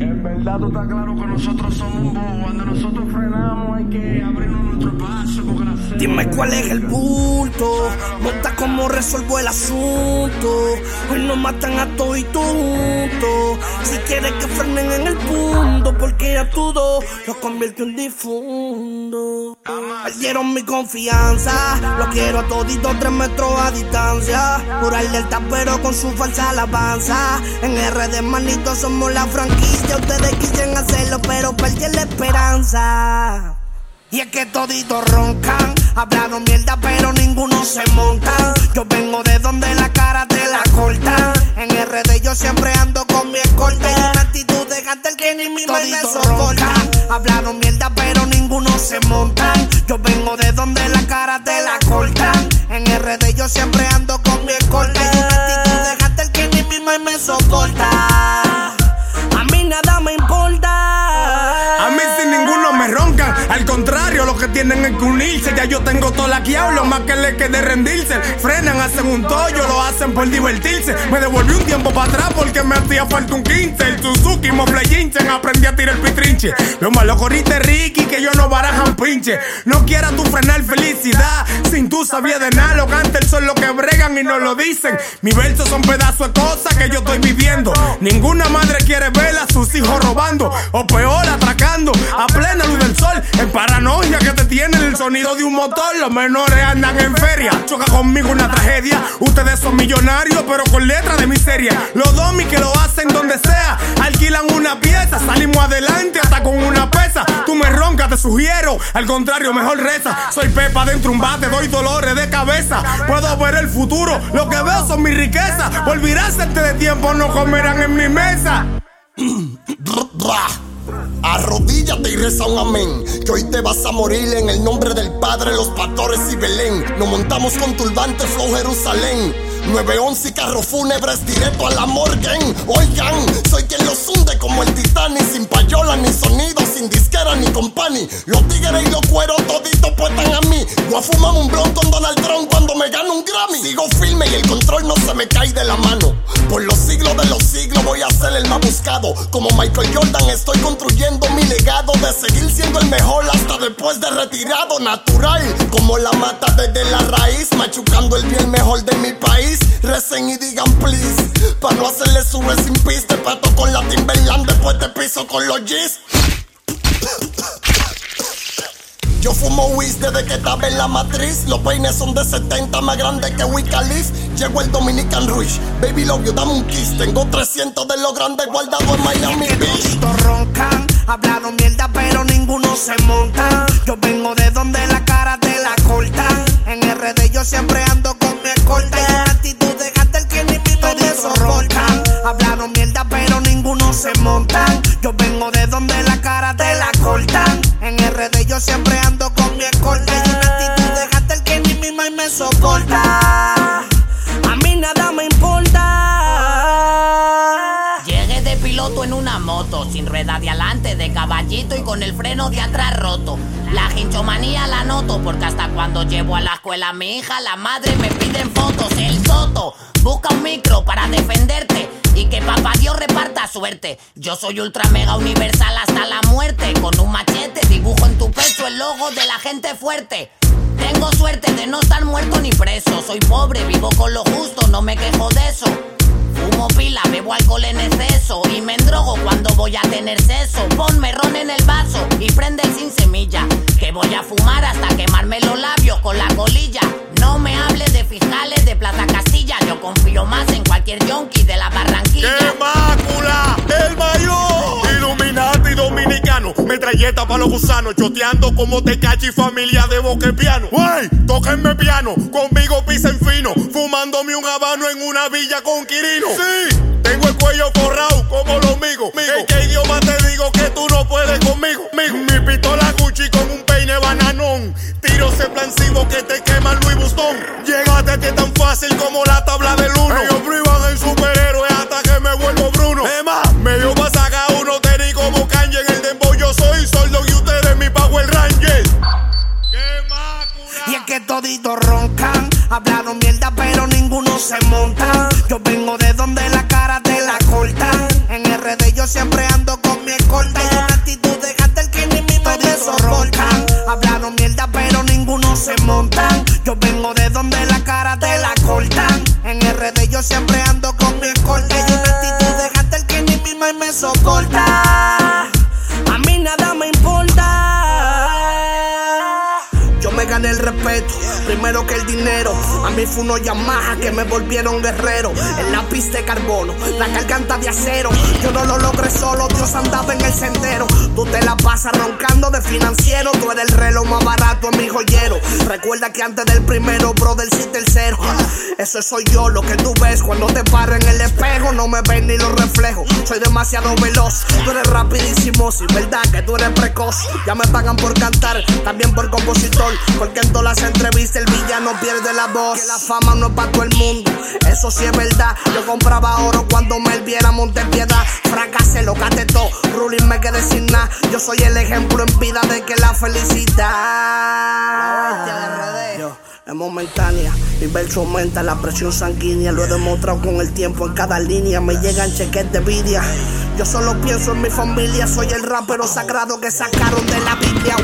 En verdad tú estás claro que nosotros somos un bobo. Cuando nosotros frenamos hay que abrirnos Dime cuál es el punto. Nota cómo resuelvo el asunto. Hoy nos matan a todo y juntos. Si quieres que frenen en el punto, porque a todo lo convierto en difundo. Perdieron mi confianza. Lo quiero a todito tres metros a distancia. Curarle el tapero con su falsa alabanza. En RD manito somos la franquicia. Ustedes quisieron hacerlo, pero perdí la esperanza. Y es que toditos roncan, hablaron mierda pero ninguno se monta. Yo vengo de donde la cara te la corta. En RD yo siempre ando con mi escolta. Y una actitud de el que ni mi me soporta. Hablaron mierda pero ninguno se monta. Yo vengo de donde la cara te la cortan. En RD yo siempre ando contrario, lo que tienen es que unirse. Ya yo tengo todo la lo más que le quede rendirse. Frenan, hacen un tollo, lo hacen por divertirse. Me devolví un tiempo para atrás hacía falta un 15. El Suzuki, Jinsen, aprendí a tirar el pitrinche. Lo malo corriste Ricky, que yo no barajan pinche. No quieras tú frenar felicidad sin tú sabías de nada. Lo canta el sol lo que bregan y no lo dicen. Mis versos son pedazos de cosas que yo estoy viviendo. Ninguna madre quiere ver a sus hijos robando o peor atracando a plena luz del sol. En paranoia que te tienen el sonido de un motor. Los menores andan en feria. Choca conmigo una tragedia. Ustedes son millonarios, pero con letras de miseria. Los domis que lo hacen donde sea. Alquilan una pieza. Salimos adelante hasta con una pesa. Tú me roncas, te sugiero. Al contrario, mejor reza. Soy Pepa dentro un bate, doy dolores de cabeza. Puedo ver el futuro. Lo que veo son mis riquezas. Volverás antes de tiempo, no comerán en mi mesa. Arrodíllate y reza un amén. Que hoy te vas a morir en el nombre del Padre, los pastores y Belén. Nos montamos con turbante Flow Jerusalén. 911 y carro fúnebres directo a la morgue. Oigan, soy quien los hunde como el Titanic. Sin payola ni sonido, sin disquera ni company. Los tigres y los cueros toditos puestan a mí. Voy a fumar un blond con Donald Trump cuando me gano un Grammy. Sigo firme y el control no se me cae de la mano. Por los siglos de los siglos voy a ser el más buscado. Como Michael Jordan estoy construyendo mi legado de seguir siendo el mejor hasta después de retirado. Natural, como la mata desde la raíz, machucando el bien mejor de mi país. Recen y digan please. Pa' no hacerle su sin piste. pato con la Timberland, después te piso con los G's. Yo fumo whiz desde que estaba en la matriz. Los peines son de 70, más grandes que Wikileaf. Llegó el Dominican Ruiz. Baby love you, dame un kiss. Tengo 300 de los grandes guardados en Miami Beach. roncan, hablaron mierda, pero ninguno se monta. Yo vengo de donde la cara te la cortan. En RD yo siempre y con el freno de atrás roto. La hinchomanía la noto porque hasta cuando llevo a la escuela a mi hija, la madre me piden fotos. El soto busca un micro para defenderte y que papá Dios reparta suerte. Yo soy ultra mega universal hasta la muerte. Con un machete dibujo en tu pecho el logo de la gente fuerte. Tengo suerte de no estar muerto ni preso. Soy pobre, vivo con lo justo, no me quejo de eso. Fumo pila, bebo alcohol en exceso y me endrogo cuando voy a tener seso. Ponme ron en el vaso y prende sin semilla. Que voy a fumar hasta quemarme los labios con la colilla. No me hables de fiscales de Plaza Castilla. Yo confío más en cualquier yonki de la Barranquilla. ¡Qué mácula! Metralleta para los gusanos. Choteando como Tecachi familia de boque piano. ¡Wey! Tóquenme piano. Conmigo pisen fino. Fumándome un habano en una villa con Quirino. Sí, tengo el cuello forrado como los migos. ¿En qué idioma te digo que tú no puedes conmigo? Mi pistola Gucci con un peine bananón. Tiros explosivos que te queman Luis Bustón. Llegaste que tan fácil como la tabla del uno. toditos roncan. Hablaron mierda, pero ninguno se monta. Yo vengo de donde la cara te la cortan. En RD yo siempre ando con mi escolta. Y una actitud de el que ni mi madre soportan. Hablaron mierda, pero ninguno se montan. Yo vengo de donde la cara te la cortan. En RD yo siempre ando con mi escolta. Y una actitud de el que ni mi madre me soporta. El respeto, primero que el dinero. A mí fue unos Yamaha que me volvieron guerrero. El lápiz de carbono, la garganta de acero. Yo no lo logré solo, Dios andaba en el sendero. Tú te la pasas roncando de financiero. Tú eres el reloj más barato, mi joyero. Recuerda que antes del primero, bro, del sí tercero. Eso soy yo, lo que tú ves cuando te paro en el espejo. No me ven ni los reflejos. Soy demasiado veloz, tú eres rapidísimo. Si verdad que tú eres precoz. Ya me pagan por cantar, también por compositor. Porque en todas las entrevistas el villano pierde la voz. Que la fama no es para todo el mundo. Eso sí es verdad. Yo compraba oro cuando me viera monte piedad. Fracasé, lo todo. Ruling me quedé sin nada. Yo soy el ejemplo en vida de que la felicidad. Yo, es momentánea, mi verso aumenta la presión sanguínea. Lo he demostrado con el tiempo en cada línea. Me llegan cheques de envidia. Yo solo pienso en mi familia. Soy el rapero sagrado que sacaron de la Biblia.